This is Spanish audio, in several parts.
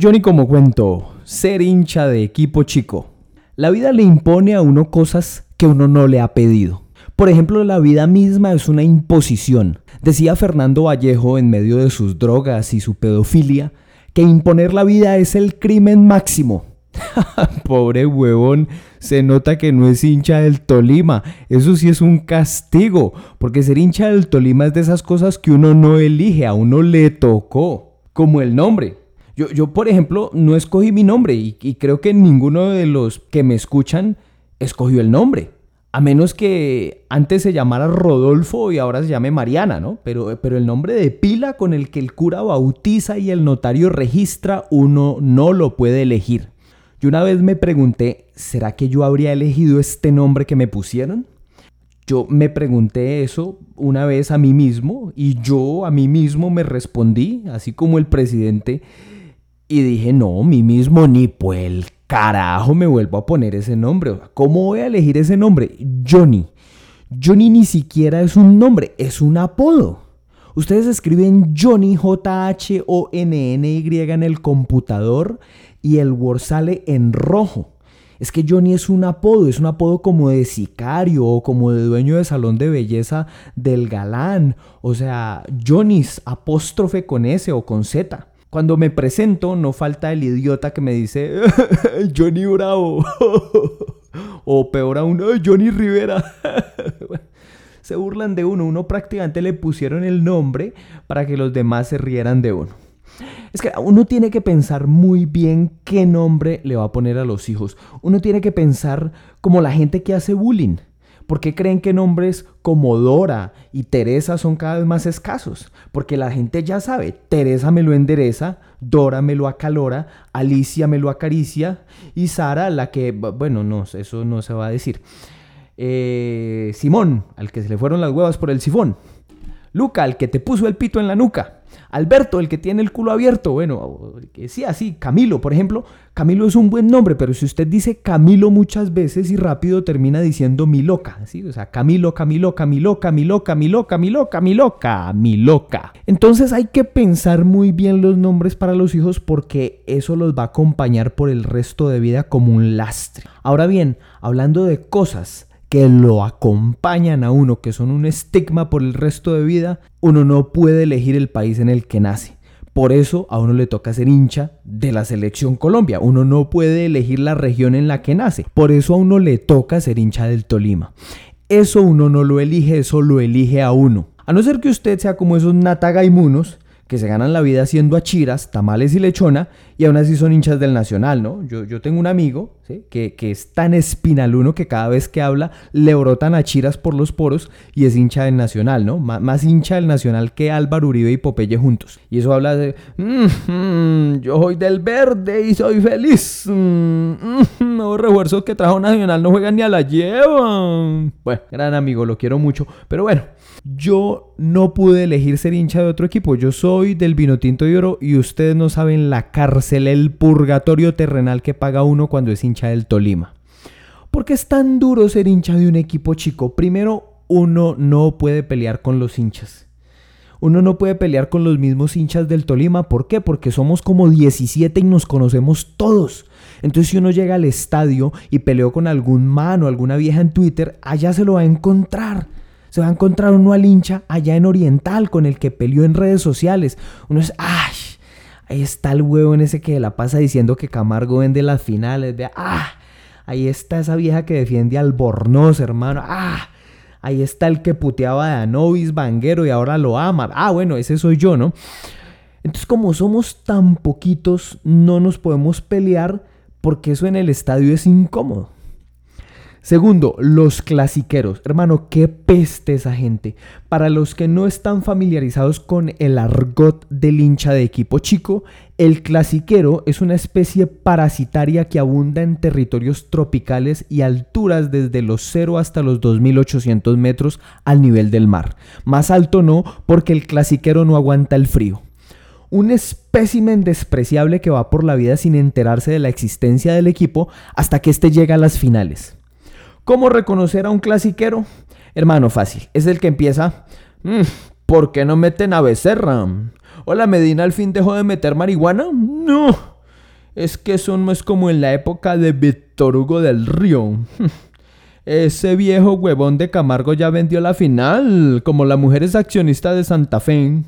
Johnny como cuento, ser hincha de equipo chico. La vida le impone a uno cosas que uno no le ha pedido. Por ejemplo, la vida misma es una imposición. Decía Fernando Vallejo en medio de sus drogas y su pedofilia que imponer la vida es el crimen máximo. Pobre huevón, se nota que no es hincha del Tolima. Eso sí es un castigo, porque ser hincha del Tolima es de esas cosas que uno no elige, a uno le tocó, como el nombre. Yo, yo por ejemplo, no escogí mi nombre y, creo que ninguno de los que me escuchan escogió el nombre. A menos que antes se llamara Rodolfo y ahora se llame Mariana, ¿no? Pero, pero el nombre de pila con el que el cura bautiza y el notario registra, uno no lo puede elegir. Yo una vez me pregunté, ¿será que yo habría elegido este nombre que me pusieron? Yo me pregunté eso una vez a mí mismo y yo a mí mismo me respondí, así como el presidente, y dije, no, mí mismo ni por el carajo me vuelvo a poner ese nombre. ¿Cómo voy a elegir ese nombre? Johnny. Johnny ni siquiera es un nombre, es un apodo. Ustedes escriben Johnny J-H-O-N-N-Y en el computador y el Word sale en rojo. Es que Johnny es un apodo, es un apodo como de sicario o como de dueño de salón de belleza del galán. O sea, Johnny's apóstrofe con S o con Z. Cuando me presento, no falta el idiota que me dice Johnny Bravo. o peor aún, Johnny Rivera. se burlan de uno. Uno prácticamente le pusieron el nombre para que los demás se rieran de uno. Es que uno tiene que pensar muy bien qué nombre le va a poner a los hijos. Uno tiene que pensar como la gente que hace bullying. ¿Por qué creen que nombres como Dora y Teresa son cada vez más escasos? Porque la gente ya sabe, Teresa me lo endereza, Dora me lo acalora, Alicia me lo acaricia y Sara la que, bueno, no, eso no se va a decir. Eh, Simón, al que se le fueron las huevas por el sifón. Luca, al que te puso el pito en la nuca. Alberto, el que tiene el culo abierto. Bueno, que sí, así. Camilo, por ejemplo. Camilo es un buen nombre, pero si usted dice Camilo muchas veces y rápido termina diciendo mi loca. ¿sí? O sea, Camilo, Camilo, Camilo, Camilo, Camilo, Camilo, Camilo, Camiloca. Entonces hay que pensar muy bien los nombres para los hijos porque eso los va a acompañar por el resto de vida como un lastre. Ahora bien, hablando de cosas que lo acompañan a uno, que son un estigma por el resto de vida, uno no puede elegir el país en el que nace. Por eso a uno le toca ser hincha de la selección Colombia. Uno no puede elegir la región en la que nace. Por eso a uno le toca ser hincha del Tolima. Eso uno no lo elige, eso lo elige a uno. A no ser que usted sea como esos natagaimunos que se ganan la vida haciendo achiras, tamales y lechona, y aún así son hinchas del Nacional, ¿no? Yo, yo tengo un amigo que, es tan espinaluno que cada vez que habla le brotan achiras por los poros y es hincha del Nacional, ¿no? más hincha del Nacional que Álvaro Uribe y Popeye juntos. Y eso habla de, mm, yo soy del verde y soy feliz. Mm, mm, refuerzos que trajo Nacional no juegan ni a la llevan. Bueno, gran amigo, lo quiero mucho, pero bueno. Yo no pude elegir ser hincha de otro equipo. Yo soy del vino tinto y oro y ustedes no saben la cárcel, el purgatorio terrenal que paga uno cuando es hincha del Tolima. ¿Por qué es tan duro ser hincha de un equipo chico? Primero, uno no puede pelear con los hinchas. Uno no puede pelear con los mismos hinchas del Tolima. ¿Por qué? Porque somos como 17 y nos conocemos todos. Entonces si uno llega al estadio y peleó con algún man o alguna vieja en Twitter, allá se lo va a encontrar se va a encontrar uno al hincha allá en Oriental con el que peleó en redes sociales. Uno es, ¡ay! Ahí está el huevo en ese que la pasa diciendo que Camargo vende las finales. ¡ah! Ahí está esa vieja que defiende al Bornoz, hermano. ¡ah! Ahí está el que puteaba a Novis Vanguero y ahora lo ama. Ah, bueno, ese soy yo, ¿no? Entonces, como somos tan poquitos, no nos podemos pelear porque eso en el estadio es incómodo. Segundo, los clasiqueros. Hermano, qué peste esa gente. Para los que no están familiarizados con el argot del hincha de equipo chico, el clasiquero es una especie parasitaria que abunda en territorios tropicales y alturas desde los 0 hasta los 2800 metros al nivel del mar. Más alto no, porque el clasiquero no aguanta el frío un espécimen despreciable que va por la vida sin enterarse de la existencia del equipo hasta que éste llega a las finales. ¿Cómo reconocer a un clasiquero? Hermano, fácil. Es el que empieza. Mm, ¿Por qué no meten a Becerra? Hola, Medina al fin dejó de meter marihuana. No. Es que eso no es como en la época de Víctor Hugo del Río. Ese viejo huevón de Camargo ya vendió la final, como la mujer es accionista de Santa Fe.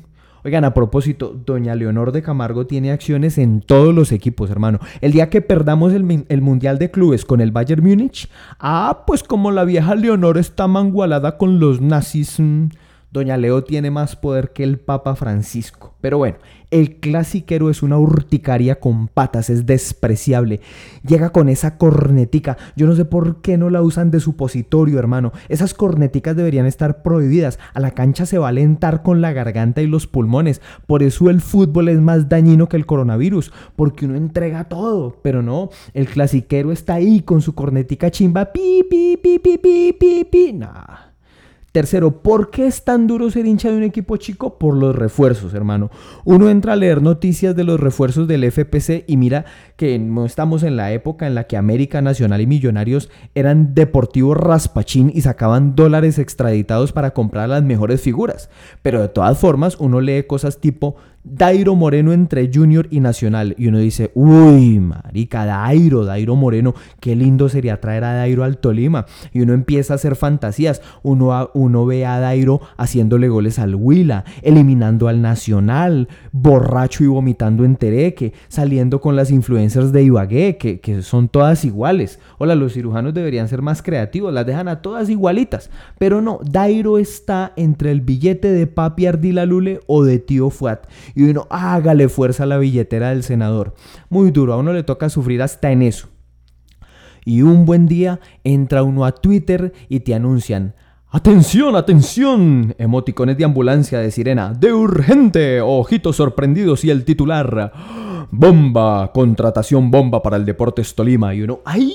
Oigan, a propósito, doña Leonor de Camargo tiene acciones en todos los equipos, hermano. El día que perdamos el, Mundial de Clubes con el Bayern Múnich, ah, pues como la vieja Leonor está mangualada con los nazis, mm, doña Leo tiene más poder que el Papa Francisco. Pero bueno, el clasiquero es una urticaria con patas, es despreciable. Llega con esa cornetica. Yo no sé por qué no la usan de supositorio, hermano. Esas corneticas deberían estar prohibidas. A la cancha se va a alentar con la garganta y los pulmones. Por eso el fútbol es más dañino que el coronavirus, porque uno entrega todo. Pero no, el clasiquero está ahí con su cornetica chimba. Pi, pi, pi, pi, pi, pi, pi. Nah. Tercero, ¿por qué es tan duro ser hincha de un equipo chico? Por los refuerzos, hermano. Uno entra a leer noticias de los refuerzos del FPC y mira que no estamos en la época en la que América Nacional y Millonarios eran deportivos raspachín y sacaban dólares extraditados para comprar las mejores figuras. Pero de todas formas, uno lee cosas tipo Dairo Moreno entre Junior y Nacional. Y uno dice, uy, marica, Dairo, Dairo Moreno, qué lindo sería traer a Dairo al Tolima. Y uno empieza a hacer fantasías. Uno, uno ve a Dairo haciéndole goles al Huila, eliminando al Nacional, borracho y vomitando en Tereque, saliendo con las de Ibagué, que, que son todas iguales. Hola, los cirujanos deberían ser más creativos, las dejan a todas igualitas. Pero no, Dairo está entre el billete de Papi Ardila Lule o de Tío Fuat y uno hágale fuerza a la billetera del senador. Muy duro, a uno le toca sufrir hasta en eso. Y un buen día entra uno a Twitter y te anuncian, Atención, atención. Emoticones de ambulancia de sirena. De urgente. Ojitos sorprendidos y el titular. Bomba. Contratación bomba para el Deportes Tolima. Y uno, ¡ay,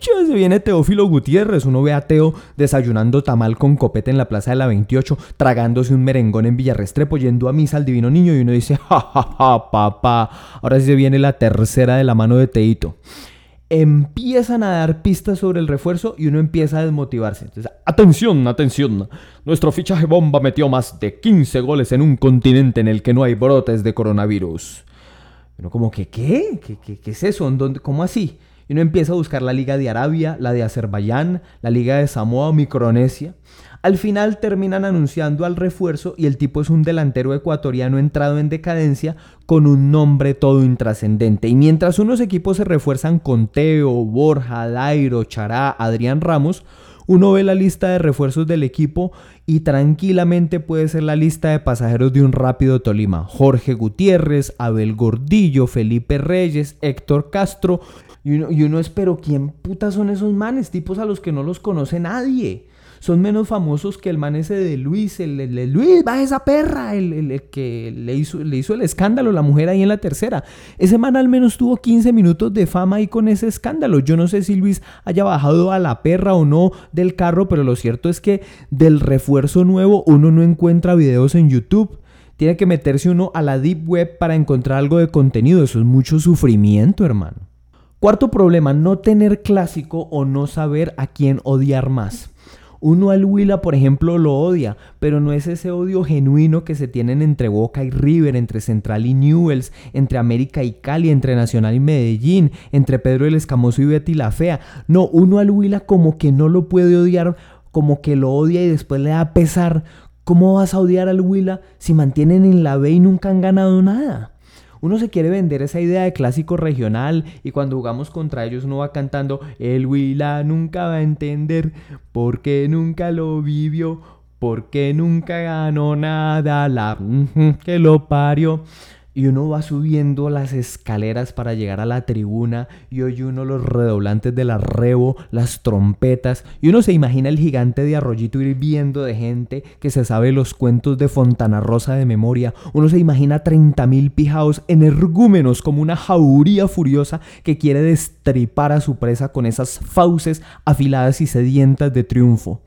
se viene Teófilo Gutiérrez. Uno ve a Teo desayunando tamal con copete en la plaza de la 28, tragándose un merengón en Villarrestrepo, yendo a misa al divino niño. Y uno dice, ja, papá. Ahora sí se viene la tercera de la mano de Teito. Empiezan a dar pistas sobre el refuerzo y uno empieza a desmotivarse. Entonces, atención, atención. Nuestro fichaje bomba metió más de 15 goles en un continente en el que no hay brotes de coronavirus. Pero como que, ¿qué? ¿Qué, qué, qué es eso? ¿Dónde, ¿Cómo así? Y uno empieza a buscar la Liga de Arabia, la de Azerbaiyán, la Liga de Samoa o Micronesia. Al final terminan anunciando al refuerzo y el tipo es un delantero ecuatoriano entrado en decadencia con un nombre todo intrascendente. Y mientras unos equipos se refuerzan con Teo, Borja, Dairo, Chará, Adrián Ramos, uno ve la lista de refuerzos del equipo y tranquilamente puede ser la lista de pasajeros de un rápido Tolima. Jorge Gutiérrez, Abel Gordillo, Felipe Reyes, Héctor Castro y uno, y uno es, pero ¿quién puta son esos manes? Tipos a los que no los conoce nadie. Son menos famosos que el man ese de Luis, el, el, Luis, va esa perra, el, que le hizo, le hizo el escándalo, la mujer ahí en la tercera. Ese man al menos tuvo 15 minutos de fama ahí con ese escándalo. Yo no sé si Luis haya bajado a la perra o no del carro, pero lo cierto es que del refuerzo nuevo uno no encuentra videos en YouTube. Tiene que meterse uno a la deep web para encontrar algo de contenido. Eso es mucho sufrimiento, hermano. Cuarto problema, no tener clásico o no saber a quién odiar más. Uno al Huila, por ejemplo, lo odia, pero no es ese odio genuino que se tienen entre Boca y River, entre Central y Newells, entre América y Cali, entre Nacional y Medellín, entre Pedro el Escamoso y Betty la Fea. No, uno al Huila como que no lo puede odiar, como que lo odia y después le da pesar. ¿Cómo vas a odiar al Huila si mantienen en la B y nunca han ganado nada? Uno se quiere vender esa idea de clásico regional y cuando jugamos contra ellos uno va cantando El Huila nunca va a entender porque nunca lo vivió, porque nunca ganó nada, la que lo parió y uno va subiendo las escaleras para llegar a la tribuna y oye uno los redoblantes del arrebo, las trompetas y uno se imagina el gigante de Arroyito hirviendo de gente que se sabe los cuentos de Fontana Rosa de memoria, uno se imagina 30.000 pijaos energúmenos como una jauría furiosa que quiere destripar a su presa con esas fauces afiladas y sedientas de triunfo.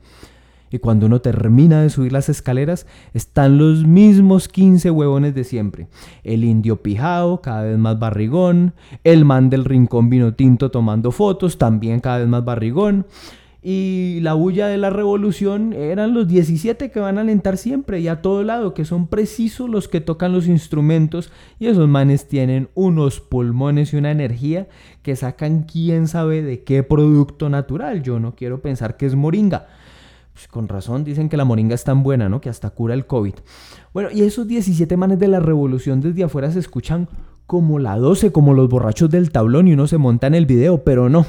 Y cuando uno termina de subir las escaleras, están los mismos 15 huevones de siempre. El indio pijao, cada vez más barrigón. El man del rincón vino tinto tomando fotos, también cada vez más barrigón. Y la bulla de la revolución eran los 17 que van a alentar siempre y a todo lado, que son precisos los que tocan los instrumentos. Y esos manes tienen unos pulmones y una energía que sacan quién sabe de qué producto natural. Yo no quiero pensar que es moringa. Con razón dicen que la moringa es tan buena, ¿no? Que hasta cura el COVID. Bueno, y esos 17 manes de la revolución desde afuera se escuchan como la 12, como los borrachos del tablón y uno se monta en el video, pero no.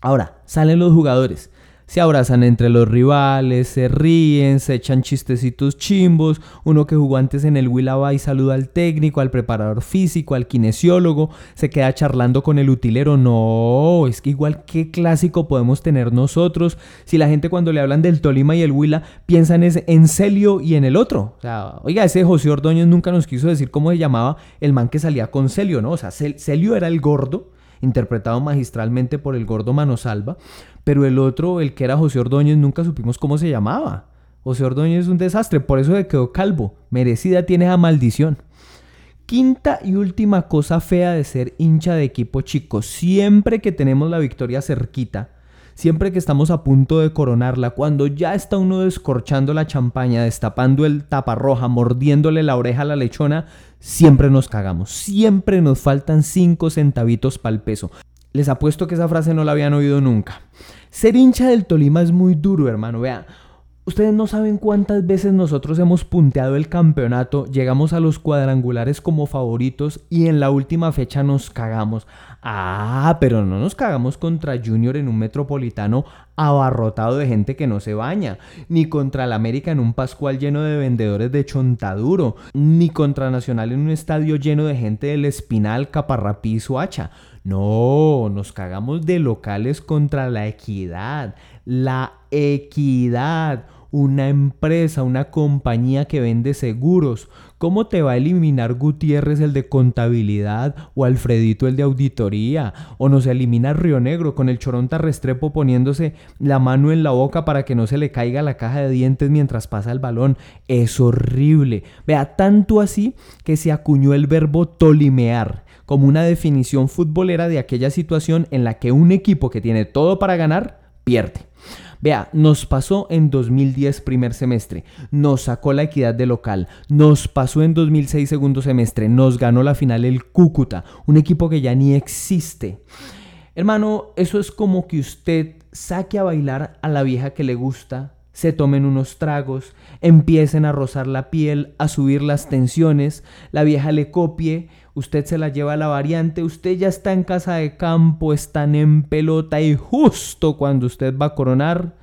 Ahora, salen los jugadores se abrazan entre los rivales, se ríen, se echan chistecitos chimbos, uno que jugó antes en el Willaba y saluda al técnico, al preparador físico, al kinesiólogo, se queda charlando con el utilero, no, es que igual qué clásico podemos tener nosotros si la gente cuando le hablan del Tolima y el Huila piensan en Celio y en el otro, o sea, oiga, ese José Ordóñez nunca nos quiso decir cómo se llamaba el man que salía con Celio, ¿no? O sea, Celio era el gordo, interpretado magistralmente por el gordo Manosalva, pero el otro, el que era José Ordóñez, nunca supimos cómo se llamaba. José Ordóñez es un desastre, por eso se quedó calvo. Merecida tiene esa maldición. Quinta y última cosa fea de ser hincha de equipo chico. Siempre que tenemos la victoria cerquita, siempre que estamos a punto de coronarla, cuando ya está uno descorchando la champaña, destapando el taparroja, mordiéndole la oreja a la lechona, siempre nos cagamos. Siempre nos faltan cinco centavitos para el peso. Les apuesto que esa frase no la habían oído nunca. Ser hincha del Tolima es muy duro, hermano. Vean, ustedes no saben cuántas veces nosotros hemos punteado el campeonato, llegamos a los cuadrangulares como favoritos y en la última fecha nos cagamos. Ah, pero no nos cagamos contra Junior en un metropolitano abarrotado de gente que no se baña, ni contra el América en un Pascual lleno de vendedores de chontaduro, ni contra Nacional en un estadio lleno de gente del Espinal, Caparrapí y Suacha. No, nos cagamos de locales contra la equidad. La equidad. Una empresa, una compañía que vende seguros. ¿Cómo te va a eliminar Gutiérrez el de contabilidad o Alfredito el de auditoría? ¿O nos elimina Río Negro con el choronta Restrepo poniéndose la mano en la boca para que no se le caiga la caja de dientes mientras pasa el balón? Es horrible. Vea, tanto así que se acuñó el verbo tolimear como una definición futbolera de aquella situación en la que un equipo que tiene todo para ganar pierde. Vea, nos pasó en 2010 primer semestre, nos sacó la equidad de local, nos pasó en 2006 segundo semestre, nos ganó la final el Cúcuta, un equipo que ya ni existe. Hermano, eso es como que usted saque a bailar a la vieja que le gusta, se tomen unos tragos, empiecen a rozar la piel, a subir las tensiones, la vieja le copie, usted se la lleva a la variante, usted ya está en casa de campo, están en pelota y justo cuando usted va a coronar,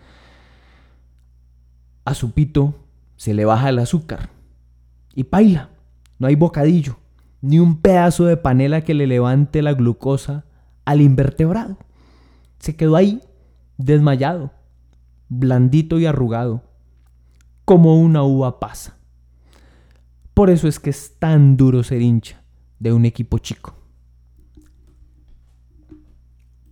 a su pito se le baja el azúcar y paila, no hay bocadillo, ni un pedazo de panela que le levante la glucosa al invertebrado. Se quedó ahí, desmayado, blandito y arrugado, como una uva pasa. Por eso es que es tan duro ser hincha de un equipo chico.